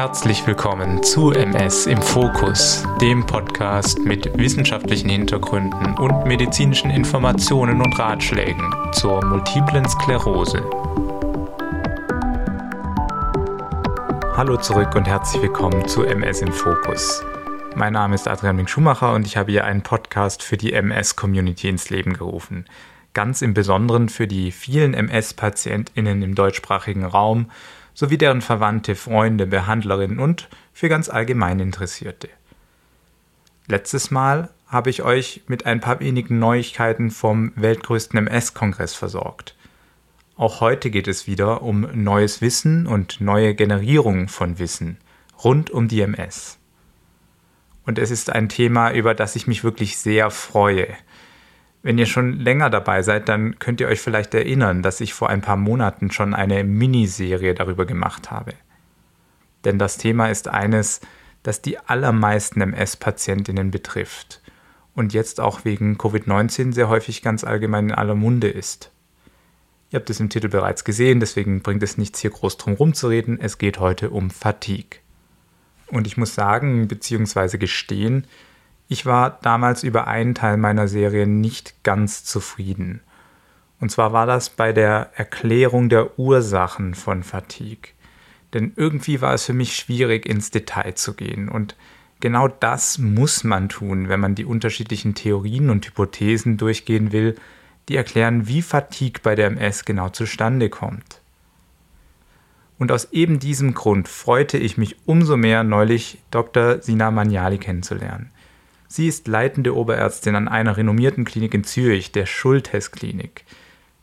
Herzlich willkommen zu MS im Fokus, dem Podcast mit wissenschaftlichen Hintergründen und medizinischen Informationen und Ratschlägen zur multiplen Sklerose. Hallo zurück und herzlich willkommen zu MS im Fokus. Mein Name ist Adrian Mink Schumacher und ich habe hier einen Podcast für die MS-Community ins Leben gerufen. Ganz im Besonderen für die vielen MS-PatientInnen im deutschsprachigen Raum sowie deren Verwandte, Freunde, Behandlerinnen und für ganz allgemein Interessierte. Letztes Mal habe ich euch mit ein paar wenigen Neuigkeiten vom weltgrößten MS-Kongress versorgt. Auch heute geht es wieder um neues Wissen und neue Generierung von Wissen rund um die MS. Und es ist ein Thema, über das ich mich wirklich sehr freue, wenn ihr schon länger dabei seid, dann könnt ihr euch vielleicht erinnern, dass ich vor ein paar Monaten schon eine Miniserie darüber gemacht habe. Denn das Thema ist eines, das die allermeisten MS-Patientinnen betrifft und jetzt auch wegen Covid-19 sehr häufig ganz allgemein in aller Munde ist. Ihr habt es im Titel bereits gesehen, deswegen bringt es nichts hier groß drum rumzureden. Es geht heute um Fatigue. Und ich muss sagen bzw. gestehen, ich war damals über einen Teil meiner Serie nicht ganz zufrieden. Und zwar war das bei der Erklärung der Ursachen von Fatigue. Denn irgendwie war es für mich schwierig, ins Detail zu gehen. Und genau das muss man tun, wenn man die unterschiedlichen Theorien und Hypothesen durchgehen will, die erklären, wie Fatigue bei der MS genau zustande kommt. Und aus eben diesem Grund freute ich mich umso mehr, neulich Dr. Sina Magnali kennenzulernen. Sie ist leitende Oberärztin an einer renommierten Klinik in Zürich, der Schultes-Klinik.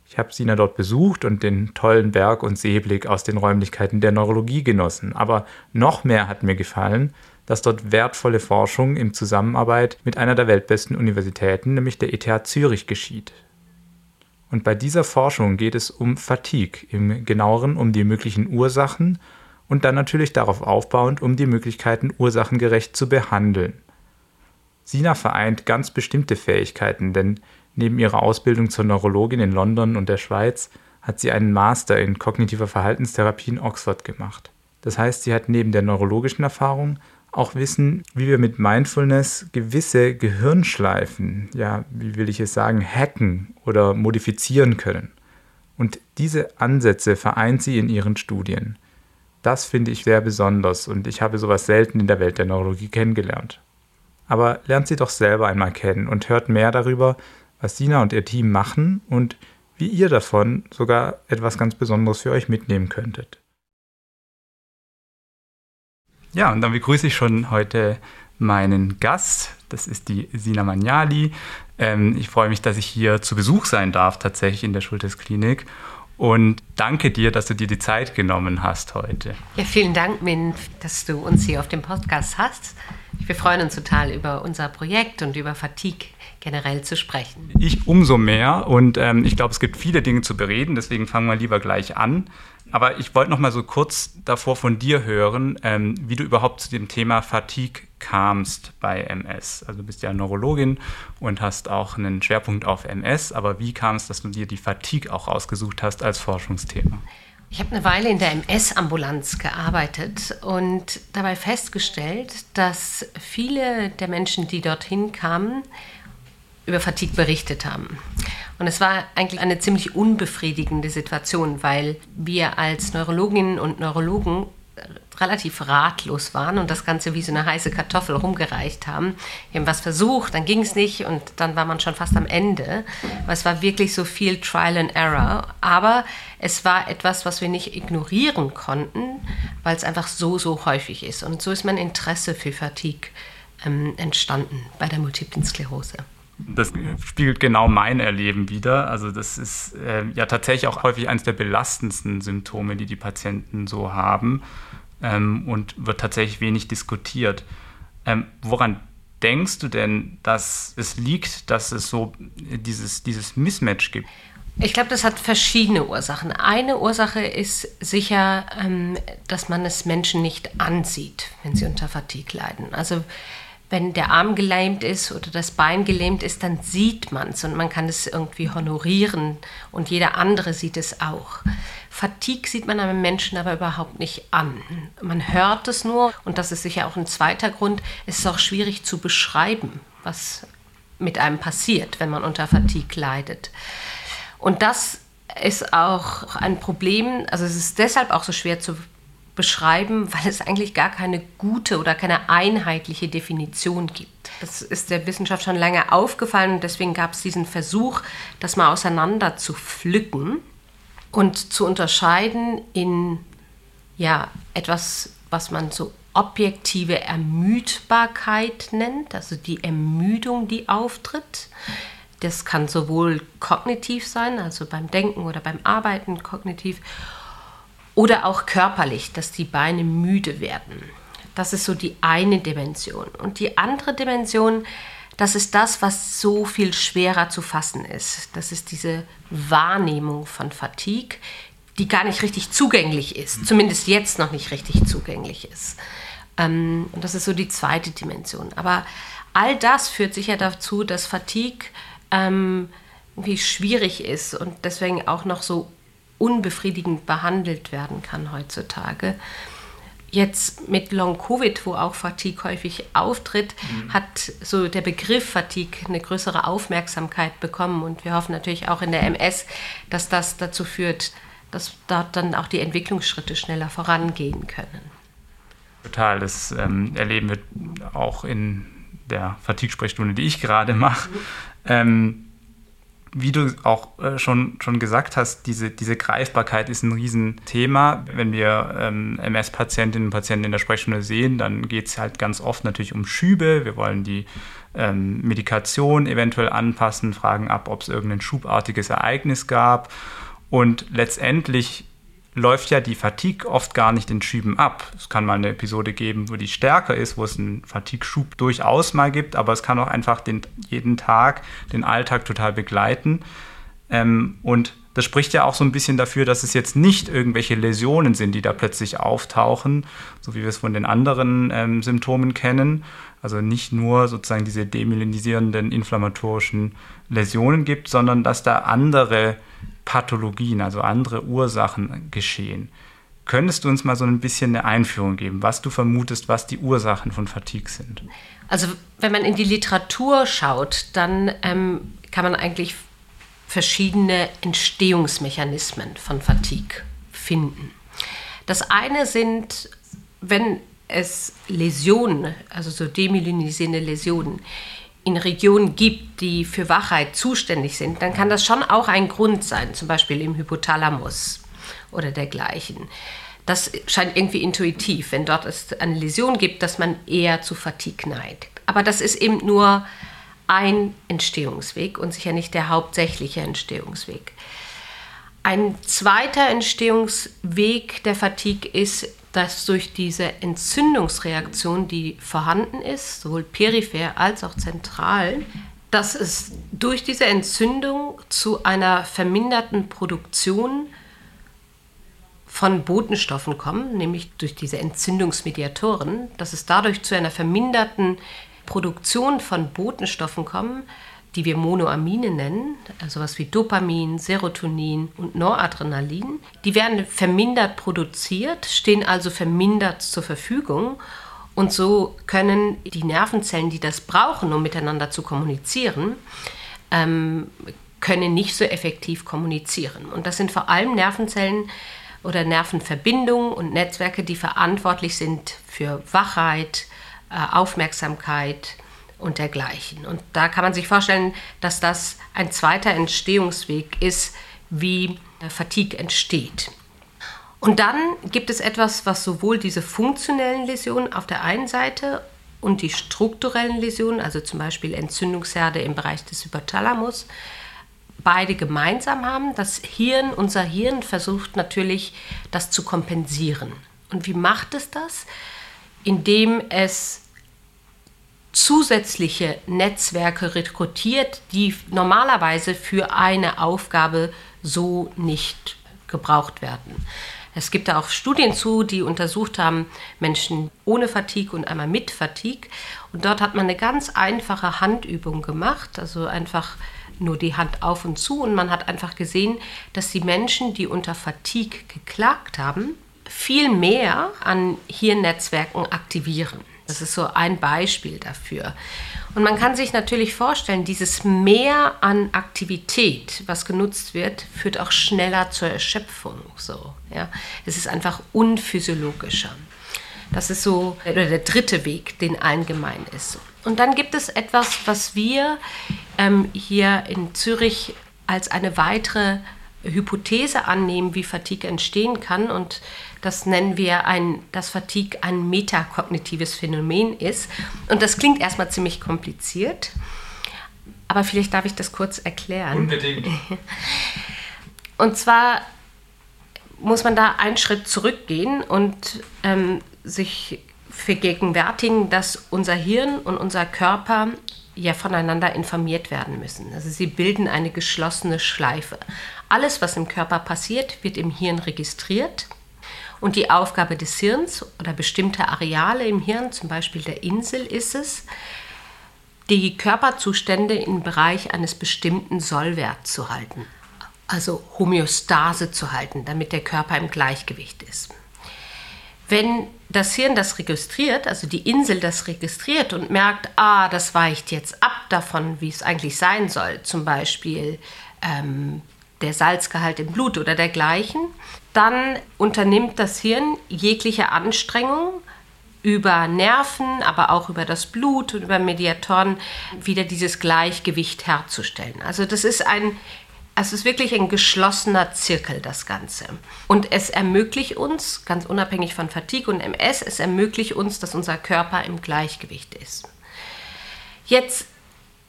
Ich habe Sina dort besucht und den tollen Berg- und Seeblick aus den Räumlichkeiten der Neurologie genossen. Aber noch mehr hat mir gefallen, dass dort wertvolle Forschung in Zusammenarbeit mit einer der weltbesten Universitäten, nämlich der ETH Zürich, geschieht. Und bei dieser Forschung geht es um Fatigue, im genaueren um die möglichen Ursachen und dann natürlich darauf aufbauend um die Möglichkeiten, ursachengerecht zu behandeln. Sina vereint ganz bestimmte Fähigkeiten, denn neben ihrer Ausbildung zur Neurologin in London und der Schweiz hat sie einen Master in kognitiver Verhaltenstherapie in Oxford gemacht. Das heißt, sie hat neben der neurologischen Erfahrung auch Wissen, wie wir mit Mindfulness gewisse Gehirnschleifen, ja, wie will ich es sagen, hacken oder modifizieren können. Und diese Ansätze vereint sie in ihren Studien. Das finde ich sehr besonders und ich habe sowas selten in der Welt der Neurologie kennengelernt. Aber lernt sie doch selber einmal kennen und hört mehr darüber, was Sina und ihr Team machen und wie ihr davon sogar etwas ganz Besonderes für euch mitnehmen könntet. Ja, und dann begrüße ich schon heute meinen Gast. Das ist die Sina Magnali. Ähm, ich freue mich, dass ich hier zu Besuch sein darf, tatsächlich in der Schultes Klinik. Und danke dir, dass du dir die Zeit genommen hast heute. Ja, vielen Dank, Min, dass du uns hier auf dem Podcast hast. Wir freuen uns total über unser Projekt und über Fatigue generell zu sprechen. Ich umso mehr und ähm, ich glaube, es gibt viele Dinge zu bereden, deswegen fangen wir lieber gleich an. Aber ich wollte noch mal so kurz davor von dir hören, ähm, wie du überhaupt zu dem Thema Fatigue kamst bei MS. Also du bist ja Neurologin und hast auch einen Schwerpunkt auf MS, aber wie kam es, dass du dir die Fatigue auch ausgesucht hast als Forschungsthema? Ich habe eine Weile in der MS-Ambulanz gearbeitet und dabei festgestellt, dass viele der Menschen, die dorthin kamen, über Fatigue berichtet haben. Und es war eigentlich eine ziemlich unbefriedigende Situation, weil wir als Neurologinnen und Neurologen relativ ratlos waren und das Ganze wie so eine heiße Kartoffel rumgereicht haben. Wir haben was versucht, dann ging es nicht und dann war man schon fast am Ende. Aber es war wirklich so viel Trial and Error. Aber es war etwas, was wir nicht ignorieren konnten, weil es einfach so, so häufig ist. Und so ist mein Interesse für Fatigue ähm, entstanden bei der Multiplen Sklerose. Das spiegelt genau mein Erleben wieder. Also das ist äh, ja tatsächlich auch häufig eines der belastendsten Symptome, die die Patienten so haben ähm, und wird tatsächlich wenig diskutiert. Ähm, woran denkst du denn, dass es liegt, dass es so dieses, dieses Mismatch gibt? Ich glaube, das hat verschiedene Ursachen. Eine Ursache ist sicher, ähm, dass man es Menschen nicht ansieht, wenn sie unter Fatigue leiden. Also wenn der Arm gelähmt ist oder das Bein gelähmt ist, dann sieht man es und man kann es irgendwie honorieren und jeder andere sieht es auch. Fatigue sieht man einem Menschen aber überhaupt nicht an. Man hört es nur und das ist sicher auch ein zweiter Grund. Es ist auch schwierig zu beschreiben, was mit einem passiert, wenn man unter Fatigue leidet. Und das ist auch ein Problem, also es ist deshalb auch so schwer zu beschreiben, weil es eigentlich gar keine gute oder keine einheitliche Definition gibt. Das ist der Wissenschaft schon lange aufgefallen und deswegen gab es diesen Versuch, das mal auseinander zu pflücken und zu unterscheiden in ja, etwas, was man so objektive Ermüdbarkeit nennt, also die Ermüdung, die auftritt. Das kann sowohl kognitiv sein, also beim Denken oder beim Arbeiten kognitiv, oder auch körperlich, dass die Beine müde werden. Das ist so die eine Dimension. Und die andere Dimension, das ist das, was so viel schwerer zu fassen ist. Das ist diese Wahrnehmung von Fatigue, die gar nicht richtig zugänglich ist, zumindest jetzt noch nicht richtig zugänglich ist. Ähm, und das ist so die zweite Dimension. Aber all das führt sicher dazu, dass Fatigue ähm, irgendwie schwierig ist und deswegen auch noch so unbefriedigend behandelt werden kann heutzutage. Jetzt mit Long Covid, wo auch Fatigue häufig auftritt, mhm. hat so der Begriff Fatigue eine größere Aufmerksamkeit bekommen und wir hoffen natürlich auch in der MS, dass das dazu führt, dass dort dann auch die Entwicklungsschritte schneller vorangehen können. Total, das ähm, erleben wir auch in der Fatigue-Sprechstunde, die ich gerade mache. Mhm. Ähm, wie du auch äh, schon, schon gesagt hast, diese, diese Greifbarkeit ist ein Riesenthema. Wenn wir ähm, MS-Patientinnen und Patienten in der Sprechstunde sehen, dann geht es halt ganz oft natürlich um Schübe. Wir wollen die ähm, Medikation eventuell anpassen, fragen ab, ob es irgendein schubartiges Ereignis gab. Und letztendlich läuft ja die Fatigue oft gar nicht in Schüben ab. Es kann mal eine Episode geben, wo die stärker ist, wo es einen Fatigue-Schub durchaus mal gibt, aber es kann auch einfach den, jeden Tag den Alltag total begleiten. Ähm, und das spricht ja auch so ein bisschen dafür, dass es jetzt nicht irgendwelche Läsionen sind, die da plötzlich auftauchen, so wie wir es von den anderen ähm, Symptomen kennen. Also nicht nur sozusagen diese demyelinisierenden inflammatorischen Läsionen gibt, sondern dass da andere Pathologien, also andere Ursachen geschehen. Könntest du uns mal so ein bisschen eine Einführung geben, was du vermutest, was die Ursachen von Fatigue sind? Also wenn man in die Literatur schaut, dann ähm, kann man eigentlich verschiedene Entstehungsmechanismen von Fatigue finden. Das eine sind, wenn es Läsionen, also so demyelinisierende Läsionen, in Regionen gibt, die für Wachheit zuständig sind, dann kann das schon auch ein Grund sein, zum Beispiel im Hypothalamus oder dergleichen. Das scheint irgendwie intuitiv, wenn dort es eine Läsion gibt, dass man eher zu Fatigue neigt. Aber das ist eben nur ein Entstehungsweg und sicher nicht der hauptsächliche Entstehungsweg. Ein zweiter Entstehungsweg der Fatigue ist dass durch diese Entzündungsreaktion, die vorhanden ist, sowohl peripher als auch zentral, dass es durch diese Entzündung zu einer verminderten Produktion von Botenstoffen kommt, nämlich durch diese Entzündungsmediatoren, dass es dadurch zu einer verminderten Produktion von Botenstoffen kommt, die wir Monoamine nennen, also was wie Dopamin, Serotonin und Noradrenalin, die werden vermindert produziert, stehen also vermindert zur Verfügung und so können die Nervenzellen, die das brauchen, um miteinander zu kommunizieren, ähm, können nicht so effektiv kommunizieren. Und das sind vor allem Nervenzellen oder Nervenverbindungen und Netzwerke, die verantwortlich sind für Wachheit, äh, Aufmerksamkeit, und dergleichen. Und da kann man sich vorstellen, dass das ein zweiter Entstehungsweg ist, wie Fatigue entsteht. Und dann gibt es etwas, was sowohl diese funktionellen Läsionen auf der einen Seite und die strukturellen Läsionen, also zum Beispiel Entzündungsherde im Bereich des Hypothalamus, beide gemeinsam haben. Das Hirn, unser Hirn versucht natürlich, das zu kompensieren. Und wie macht es das? Indem es zusätzliche Netzwerke rekrutiert, die normalerweise für eine Aufgabe so nicht gebraucht werden. Es gibt da auch Studien zu, die untersucht haben, Menschen ohne Fatigue und einmal mit Fatigue. Und dort hat man eine ganz einfache Handübung gemacht, also einfach nur die Hand auf und zu. Und man hat einfach gesehen, dass die Menschen, die unter Fatigue geklagt haben, viel mehr an Hirnnetzwerken aktivieren. Das ist so ein Beispiel dafür. Und man kann sich natürlich vorstellen, dieses Mehr an Aktivität, was genutzt wird, führt auch schneller zur Erschöpfung. So, ja. Es ist einfach unphysiologischer. Das ist so der dritte Weg, den allen gemein ist. Und dann gibt es etwas, was wir ähm, hier in Zürich als eine weitere Hypothese annehmen, wie Fatigue entstehen kann. Und das nennen wir ein, dass Fatigue ein metakognitives Phänomen ist. Und das klingt erstmal ziemlich kompliziert, aber vielleicht darf ich das kurz erklären. Unbedingt. Und zwar muss man da einen Schritt zurückgehen und ähm, sich vergegenwärtigen, dass unser Hirn und unser Körper ja voneinander informiert werden müssen. Also sie bilden eine geschlossene Schleife. Alles, was im Körper passiert, wird im Hirn registriert. Und die Aufgabe des Hirns oder bestimmte Areale im Hirn, zum Beispiel der Insel, ist es, die Körperzustände im Bereich eines bestimmten Sollwerts zu halten. Also Homöostase zu halten, damit der Körper im Gleichgewicht ist. Wenn das Hirn das registriert, also die Insel das registriert und merkt, ah, das weicht jetzt ab davon, wie es eigentlich sein soll, zum Beispiel ähm, der Salzgehalt im Blut oder dergleichen, dann unternimmt das Hirn jegliche Anstrengung über Nerven, aber auch über das Blut und über Mediatoren wieder dieses Gleichgewicht herzustellen. Also das ist ein es ist wirklich ein geschlossener Zirkel, das Ganze. Und es ermöglicht uns, ganz unabhängig von Fatigue und MS, es ermöglicht uns, dass unser Körper im Gleichgewicht ist. Jetzt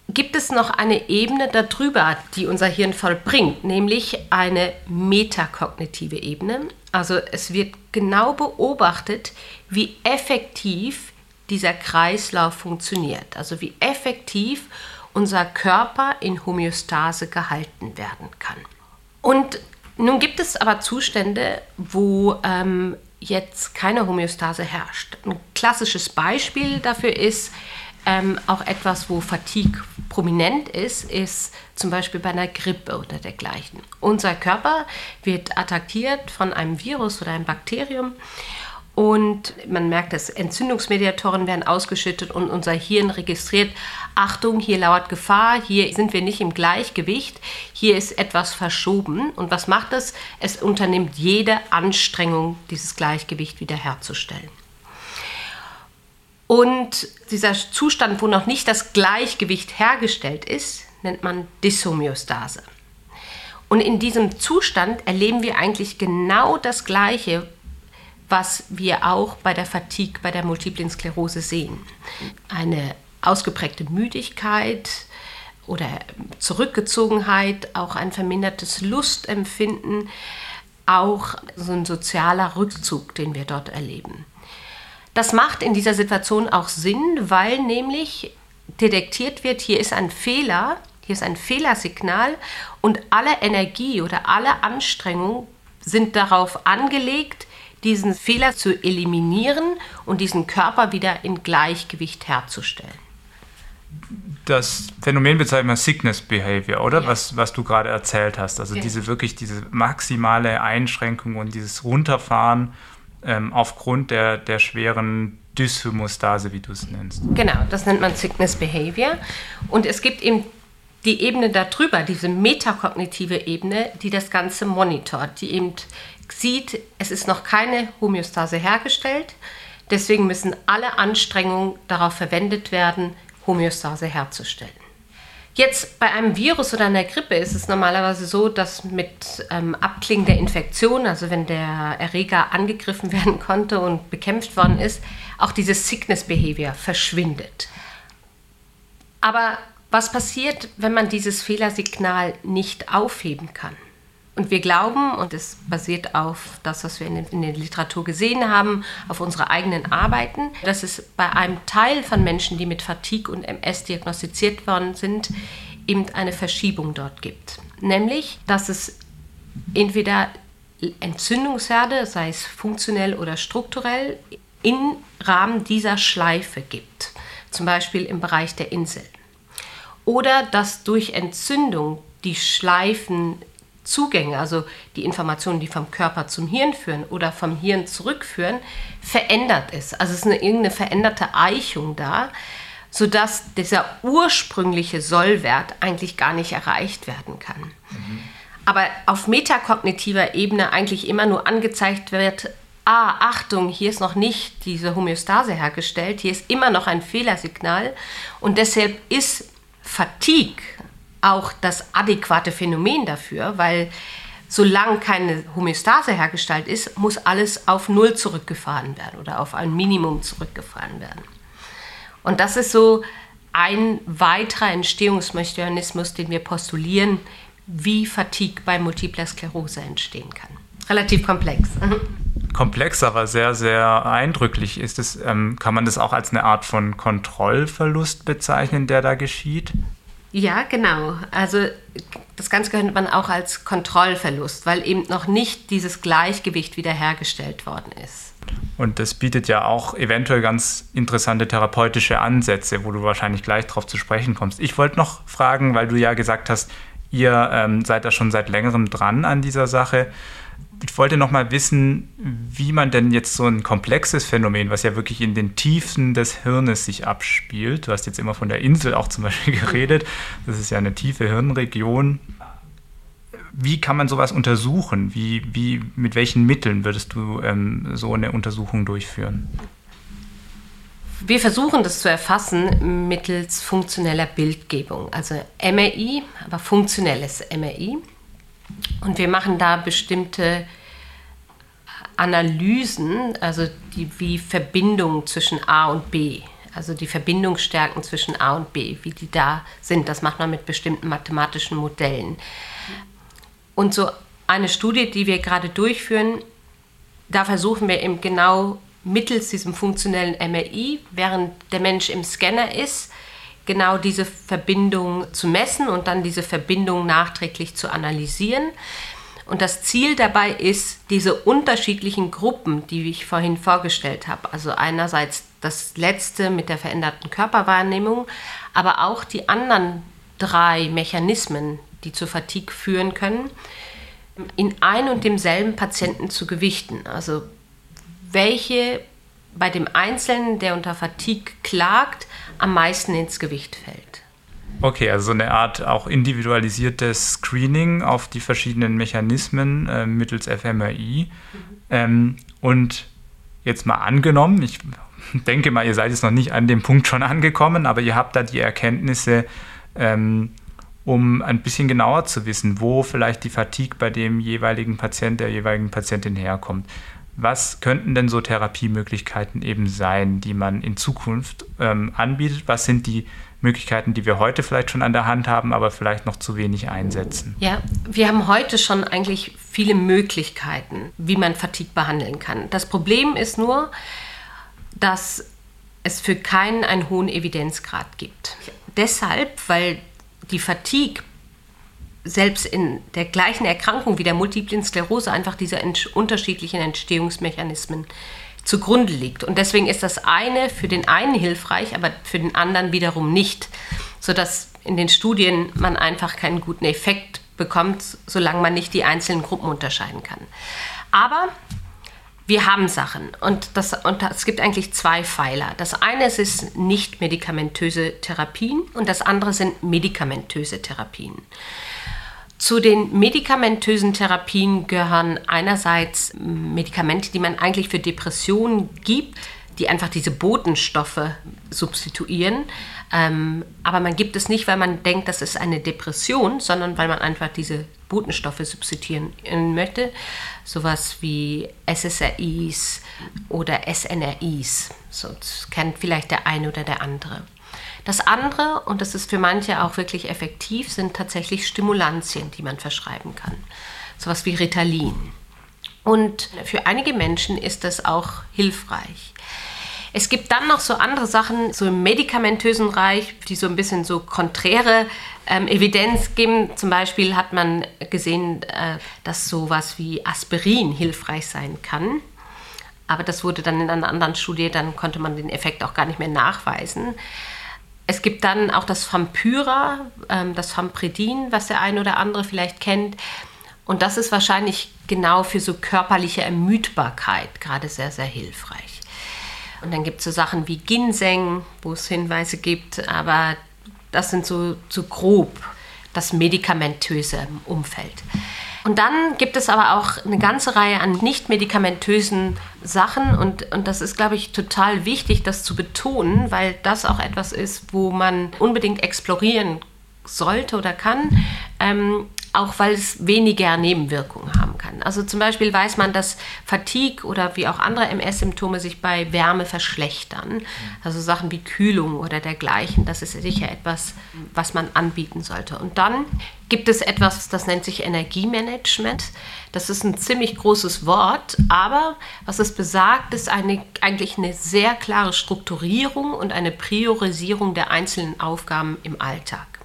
gibt es noch eine Ebene darüber, die unser Hirn vollbringt, nämlich eine metakognitive Ebene. Also es wird genau beobachtet, wie effektiv dieser Kreislauf funktioniert, also wie effektiv unser Körper in Homöostase gehalten werden kann. Und nun gibt es aber Zustände, wo ähm, jetzt keine Homöostase herrscht. Ein klassisches Beispiel dafür ist, ähm, auch etwas, wo Fatigue prominent ist, ist zum Beispiel bei einer Grippe oder dergleichen. Unser Körper wird attackiert von einem Virus oder einem Bakterium und man merkt, dass Entzündungsmediatoren werden ausgeschüttet und unser Hirn registriert, Achtung, hier lauert Gefahr, hier sind wir nicht im Gleichgewicht, hier ist etwas verschoben. Und was macht es? Es unternimmt jede Anstrengung, dieses Gleichgewicht wiederherzustellen. Und dieser Zustand, wo noch nicht das Gleichgewicht hergestellt ist, nennt man Dyshomöostase. Und in diesem Zustand erleben wir eigentlich genau das Gleiche, was wir auch bei der Fatigue, bei der Multiplen Sklerose sehen. Eine ausgeprägte Müdigkeit oder Zurückgezogenheit, auch ein vermindertes Lustempfinden, auch so ein sozialer Rückzug, den wir dort erleben. Das macht in dieser Situation auch Sinn, weil nämlich detektiert wird, hier ist ein Fehler, hier ist ein Fehlersignal und alle Energie oder alle Anstrengung sind darauf angelegt, diesen Fehler zu eliminieren und diesen Körper wieder in Gleichgewicht herzustellen. Das Phänomen bezeichnet man Sickness Behavior, oder? Ja. Was, was du gerade erzählt hast. Also ja. diese wirklich diese maximale Einschränkung und dieses Runterfahren ähm, aufgrund der, der schweren Dyshomostase, wie du es nennst. Genau, das nennt man Sickness Behavior. Und es gibt eben die Ebene darüber, diese metakognitive Ebene, die das Ganze monitort, die eben sieht, es ist noch keine Homöostase hergestellt. Deswegen müssen alle Anstrengungen darauf verwendet werden, Homöostase herzustellen. Jetzt bei einem Virus oder einer Grippe ist es normalerweise so, dass mit ähm, Abklingen der Infektion, also wenn der Erreger angegriffen werden konnte und bekämpft worden ist, auch dieses Sickness Behavior verschwindet. Aber was passiert, wenn man dieses Fehlersignal nicht aufheben kann? Und wir glauben, und es basiert auf das, was wir in, in der Literatur gesehen haben, auf unsere eigenen Arbeiten, dass es bei einem Teil von Menschen, die mit Fatigue und MS diagnostiziert worden sind, eben eine Verschiebung dort gibt. Nämlich, dass es entweder Entzündungsherde, sei es funktionell oder strukturell, im Rahmen dieser Schleife gibt. Zum Beispiel im Bereich der Insel. Oder dass durch Entzündung die Schleifenzugänge, also die Informationen, die vom Körper zum Hirn führen oder vom Hirn zurückführen, verändert ist. Also es ist eine, irgendeine veränderte Eichung da, sodass dieser ursprüngliche Sollwert eigentlich gar nicht erreicht werden kann. Mhm. Aber auf metakognitiver Ebene eigentlich immer nur angezeigt wird, ah, Achtung, hier ist noch nicht diese Homöostase hergestellt, hier ist immer noch ein Fehlersignal und deshalb ist Fatigue auch das adäquate Phänomen dafür, weil solange keine Homöostase hergestellt ist, muss alles auf Null zurückgefahren werden oder auf ein Minimum zurückgefahren werden. Und das ist so ein weiterer Entstehungsmechanismus, den wir postulieren, wie Fatigue bei multipler Sklerose entstehen kann. Relativ komplex. Komplex, aber sehr, sehr eindrücklich ist es. Ähm, kann man das auch als eine Art von Kontrollverlust bezeichnen, der da geschieht? Ja, genau. Also das Ganze könnte man auch als Kontrollverlust, weil eben noch nicht dieses Gleichgewicht wiederhergestellt worden ist. Und das bietet ja auch eventuell ganz interessante therapeutische Ansätze, wo du wahrscheinlich gleich darauf zu sprechen kommst. Ich wollte noch fragen, weil du ja gesagt hast, ihr ähm, seid da schon seit längerem dran an dieser Sache ich wollte noch mal wissen, wie man denn jetzt so ein komplexes Phänomen, was ja wirklich in den Tiefen des Hirnes sich abspielt, du hast jetzt immer von der Insel auch zum Beispiel geredet, das ist ja eine tiefe Hirnregion, wie kann man sowas untersuchen? Wie, wie, mit welchen Mitteln würdest du ähm, so eine Untersuchung durchführen? Wir versuchen das zu erfassen mittels funktioneller Bildgebung, also MRI, aber funktionelles MRI. Und wir machen da bestimmte Analysen, also die wie Verbindungen zwischen A und B, also die Verbindungsstärken zwischen A und B, wie die da sind. Das macht man mit bestimmten mathematischen Modellen. Und so eine Studie, die wir gerade durchführen, da versuchen wir eben genau mittels diesem funktionellen MRI, während der Mensch im Scanner ist, genau diese Verbindung zu messen und dann diese Verbindung nachträglich zu analysieren. Und das Ziel dabei ist, diese unterschiedlichen Gruppen, die ich vorhin vorgestellt habe, also einerseits das letzte mit der veränderten Körperwahrnehmung, aber auch die anderen drei Mechanismen, die zur Fatigue führen können, in ein und demselben Patienten zu gewichten. Also welche bei dem Einzelnen, der unter Fatigue klagt, am meisten ins Gewicht fällt. Okay, also so eine Art auch individualisiertes Screening auf die verschiedenen Mechanismen äh, mittels fMRI. Mhm. Ähm, und jetzt mal angenommen, ich denke mal, ihr seid jetzt noch nicht an dem Punkt schon angekommen, aber ihr habt da die Erkenntnisse, ähm, um ein bisschen genauer zu wissen, wo vielleicht die Fatigue bei dem jeweiligen Patient, der jeweiligen Patientin herkommt was könnten denn so Therapiemöglichkeiten eben sein, die man in Zukunft ähm, anbietet? Was sind die Möglichkeiten, die wir heute vielleicht schon an der Hand haben, aber vielleicht noch zu wenig einsetzen? Ja, wir haben heute schon eigentlich viele Möglichkeiten, wie man Fatigue behandeln kann. Das Problem ist nur, dass es für keinen einen hohen Evidenzgrad gibt. Deshalb, weil die Fatigue selbst in der gleichen Erkrankung wie der multiplen Sklerose einfach diese ent unterschiedlichen Entstehungsmechanismen zugrunde liegt. Und deswegen ist das eine für den einen hilfreich, aber für den anderen wiederum nicht, sodass in den Studien man einfach keinen guten Effekt bekommt, solange man nicht die einzelnen Gruppen unterscheiden kann. Aber wir haben Sachen und, das, und es gibt eigentlich zwei Pfeiler. Das eine ist nicht medikamentöse Therapien und das andere sind medikamentöse Therapien. Zu den medikamentösen Therapien gehören einerseits Medikamente, die man eigentlich für Depressionen gibt, die einfach diese Botenstoffe substituieren. Ähm, aber man gibt es nicht, weil man denkt, das ist eine Depression, sondern weil man einfach diese Botenstoffe substituieren möchte. Sowas wie SSRIs oder SNRIs. So, das kennt vielleicht der eine oder der andere. Das andere, und das ist für manche auch wirklich effektiv, sind tatsächlich Stimulantien, die man verschreiben kann. Sowas wie Ritalin. Und für einige Menschen ist das auch hilfreich. Es gibt dann noch so andere Sachen, so im medikamentösen Reich, die so ein bisschen so konträre ähm, Evidenz geben. Zum Beispiel hat man gesehen, äh, dass sowas wie Aspirin hilfreich sein kann. Aber das wurde dann in einer anderen Studie, dann konnte man den Effekt auch gar nicht mehr nachweisen. Es gibt dann auch das Vampyra, ähm, das Vampredin, was der eine oder andere vielleicht kennt. Und das ist wahrscheinlich genau für so körperliche Ermüdbarkeit gerade sehr, sehr hilfreich. Und dann gibt es so Sachen wie Ginseng, wo es Hinweise gibt, aber das sind so, so grob das medikamentöse Umfeld. Und dann gibt es aber auch eine ganze Reihe an nicht medikamentösen Sachen und, und das ist, glaube ich, total wichtig, das zu betonen, weil das auch etwas ist, wo man unbedingt explorieren sollte oder kann. Ähm, auch weil es weniger Nebenwirkungen haben kann. Also zum Beispiel weiß man, dass Fatigue oder wie auch andere MS-Symptome sich bei Wärme verschlechtern. Also Sachen wie Kühlung oder dergleichen. Das ist sicher etwas, was man anbieten sollte. Und dann gibt es etwas, das nennt sich Energiemanagement. Das ist ein ziemlich großes Wort, aber was es besagt, ist eine, eigentlich eine sehr klare Strukturierung und eine Priorisierung der einzelnen Aufgaben im Alltag.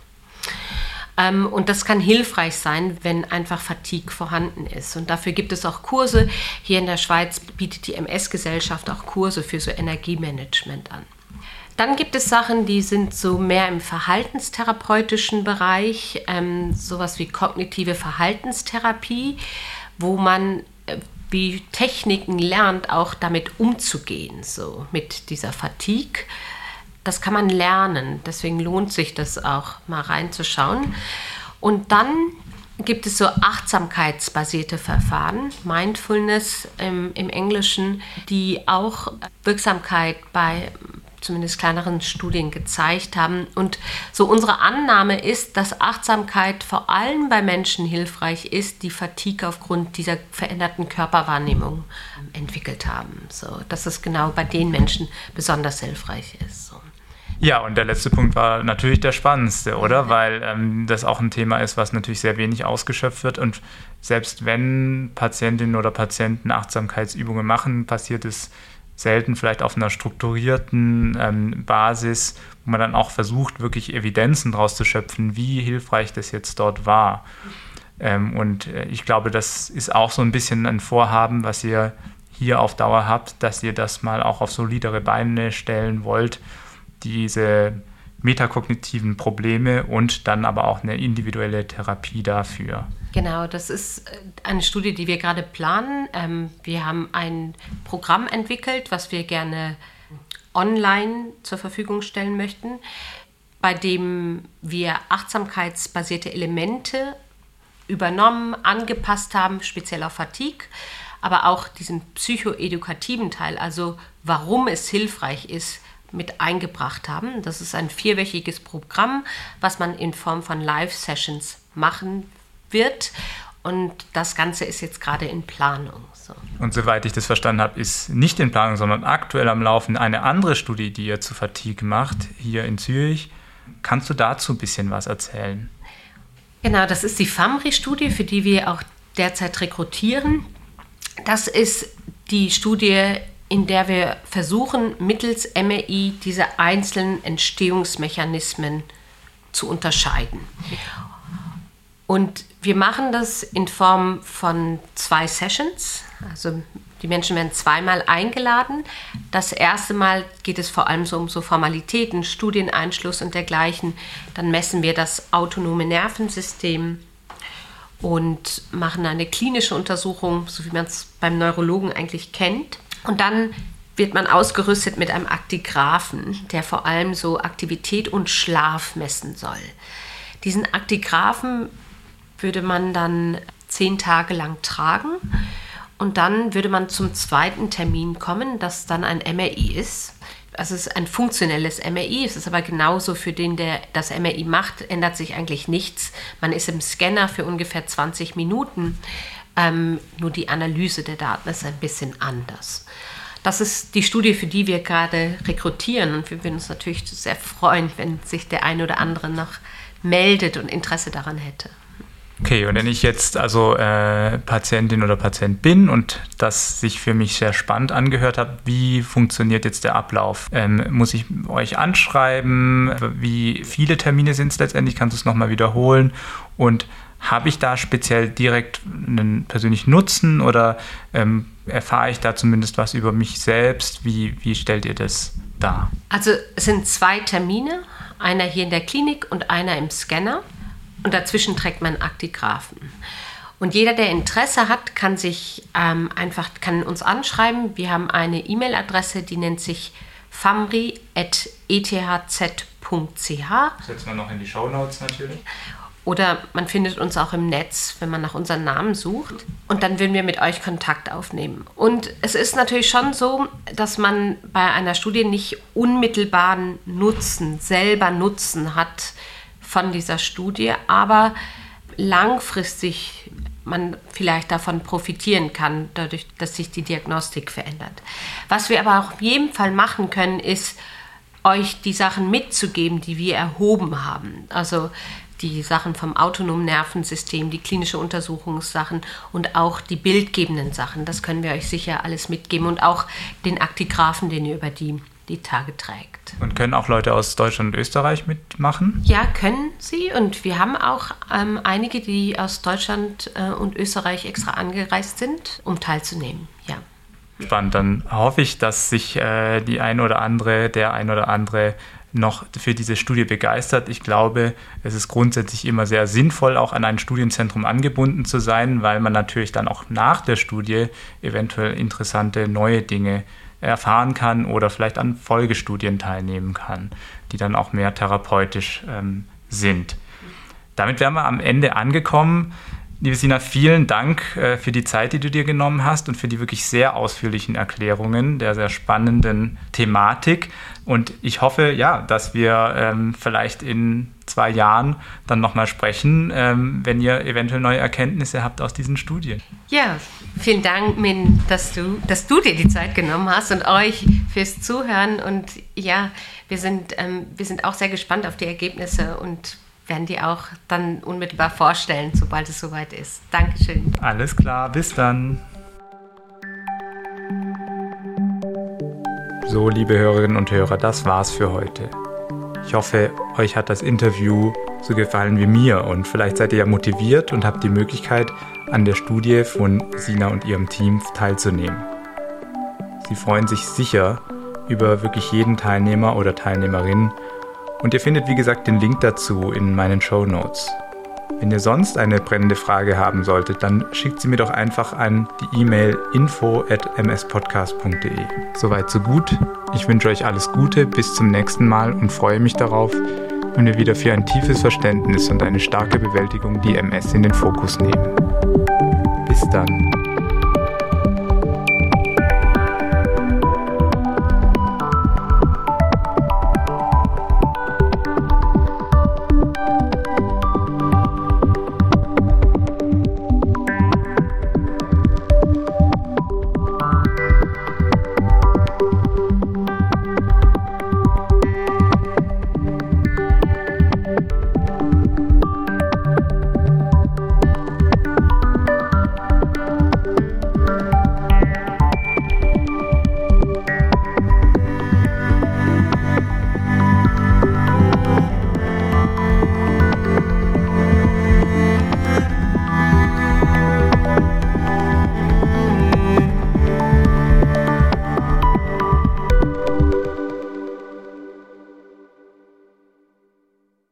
Ähm, und das kann hilfreich sein, wenn einfach Fatigue vorhanden ist. Und dafür gibt es auch Kurse. Hier in der Schweiz bietet die MS-Gesellschaft auch Kurse für so Energiemanagement an. Dann gibt es Sachen, die sind so mehr im verhaltenstherapeutischen Bereich, ähm, sowas wie kognitive Verhaltenstherapie, wo man äh, wie Techniken lernt, auch damit umzugehen, so mit dieser Fatigue das kann man lernen. Deswegen lohnt sich das auch mal reinzuschauen. Und dann gibt es so achtsamkeitsbasierte Verfahren, Mindfulness im, im Englischen, die auch Wirksamkeit bei zumindest kleineren Studien gezeigt haben. Und so unsere Annahme ist, dass Achtsamkeit vor allem bei Menschen hilfreich ist, die Fatigue aufgrund dieser veränderten Körperwahrnehmung entwickelt haben. So, dass es genau bei den Menschen besonders hilfreich ist. So. Ja, und der letzte Punkt war natürlich der spannendste, oder? Weil ähm, das auch ein Thema ist, was natürlich sehr wenig ausgeschöpft wird. Und selbst wenn Patientinnen oder Patienten Achtsamkeitsübungen machen, passiert es selten vielleicht auf einer strukturierten ähm, Basis, wo man dann auch versucht, wirklich Evidenzen daraus zu schöpfen, wie hilfreich das jetzt dort war. Ähm, und äh, ich glaube, das ist auch so ein bisschen ein Vorhaben, was ihr hier auf Dauer habt, dass ihr das mal auch auf solidere Beine stellen wollt diese metakognitiven Probleme und dann aber auch eine individuelle Therapie dafür. Genau, das ist äh, eine Studie, die wir gerade planen. Ähm, wir haben ein Programm entwickelt, was wir gerne online zur Verfügung stellen möchten, bei dem wir achtsamkeitsbasierte Elemente übernommen, angepasst haben, speziell auf Fatigue, aber auch diesen psychoedukativen Teil, also warum es hilfreich ist, mit eingebracht haben. Das ist ein vierwöchiges Programm, was man in Form von Live-Sessions machen wird. Und das Ganze ist jetzt gerade in Planung. So. Und soweit ich das verstanden habe, ist nicht in Planung, sondern aktuell am Laufen eine andere Studie, die ihr zu Fatigue macht, hier in Zürich. Kannst du dazu ein bisschen was erzählen? Genau, das ist die FAMRI-Studie, für die wir auch derzeit rekrutieren. Das ist die Studie in der wir versuchen, mittels MEI diese einzelnen Entstehungsmechanismen zu unterscheiden. Und wir machen das in Form von zwei Sessions. Also die Menschen werden zweimal eingeladen. Das erste Mal geht es vor allem so um so Formalitäten, Studieneinschluss und dergleichen. Dann messen wir das autonome Nervensystem und machen eine klinische Untersuchung, so wie man es beim Neurologen eigentlich kennt. Und dann wird man ausgerüstet mit einem Aktigraphen, der vor allem so Aktivität und Schlaf messen soll. Diesen Aktigraphen würde man dann zehn Tage lang tragen und dann würde man zum zweiten Termin kommen, das dann ein MRI ist. Also es ist ein funktionelles MRI, es ist aber genauso für den, der das MRI macht, ändert sich eigentlich nichts. Man ist im Scanner für ungefähr 20 Minuten ähm, nur die Analyse der Daten ist ein bisschen anders. Das ist die Studie, für die wir gerade rekrutieren. Und wir würden uns natürlich sehr freuen, wenn sich der eine oder andere noch meldet und Interesse daran hätte. Okay, und wenn ich jetzt also äh, Patientin oder Patient bin und das sich für mich sehr spannend angehört hat, wie funktioniert jetzt der Ablauf? Ähm, muss ich euch anschreiben? Wie viele Termine sind es letztendlich? Kannst du es nochmal wiederholen? Und habe ich da speziell direkt einen persönlichen Nutzen oder ähm, erfahre ich da zumindest was über mich selbst? Wie, wie stellt ihr das dar? Also es sind zwei Termine, einer hier in der Klinik und einer im Scanner. Und dazwischen trägt man Aktigraphen. Und jeder, der Interesse hat, kann sich ähm, einfach kann uns anschreiben. Wir haben eine E-Mail-Adresse, die nennt sich famri.ethz.ch. Setzen wir noch in die Show Notes natürlich. Oder man findet uns auch im Netz, wenn man nach unserem Namen sucht. Und dann würden wir mit euch Kontakt aufnehmen. Und es ist natürlich schon so, dass man bei einer Studie nicht unmittelbaren Nutzen, selber Nutzen hat von dieser Studie, aber langfristig man vielleicht davon profitieren kann, dadurch, dass sich die Diagnostik verändert. Was wir aber auch auf jeden Fall machen können, ist, euch die Sachen mitzugeben, die wir erhoben haben. Also die Sachen vom autonomen Nervensystem, die klinische Untersuchungssachen und auch die bildgebenden Sachen. Das können wir euch sicher alles mitgeben und auch den Aktigraphen, den ihr über die, die Tage trägt. Und können auch Leute aus Deutschland und Österreich mitmachen? Ja, können sie. Und wir haben auch ähm, einige, die aus Deutschland äh, und Österreich extra angereist sind, um teilzunehmen. Ja. Spannend. Dann hoffe ich, dass sich äh, die ein oder andere, der ein oder andere noch für diese Studie begeistert. Ich glaube, es ist grundsätzlich immer sehr sinnvoll, auch an ein Studienzentrum angebunden zu sein, weil man natürlich dann auch nach der Studie eventuell interessante neue Dinge erfahren kann oder vielleicht an Folgestudien teilnehmen kann, die dann auch mehr therapeutisch ähm, sind. Damit wären wir am Ende angekommen. Liebe Sina, vielen Dank äh, für die Zeit, die du dir genommen hast und für die wirklich sehr ausführlichen Erklärungen der sehr spannenden Thematik. Und ich hoffe, ja, dass wir ähm, vielleicht in zwei Jahren dann nochmal sprechen, ähm, wenn ihr eventuell neue Erkenntnisse habt aus diesen Studien. Ja, vielen Dank, Min, dass du, dass du dir die Zeit genommen hast und euch fürs Zuhören. Und ja, wir sind, ähm, wir sind auch sehr gespannt auf die Ergebnisse und werden die auch dann unmittelbar vorstellen, sobald es soweit ist. Dankeschön. Alles klar, bis dann. So, liebe Hörerinnen und Hörer, das war's für heute. Ich hoffe, euch hat das Interview so gefallen wie mir und vielleicht seid ihr ja motiviert und habt die Möglichkeit, an der Studie von Sina und ihrem Team teilzunehmen. Sie freuen sich sicher über wirklich jeden Teilnehmer oder Teilnehmerin und ihr findet wie gesagt den Link dazu in meinen Show Notes. Wenn ihr sonst eine brennende Frage haben solltet, dann schickt sie mir doch einfach an die E-Mail info at mspodcast.de. Soweit so gut. Ich wünsche euch alles Gute, bis zum nächsten Mal und freue mich darauf, wenn wir wieder für ein tiefes Verständnis und eine starke Bewältigung die MS in den Fokus nehmen. Bis dann.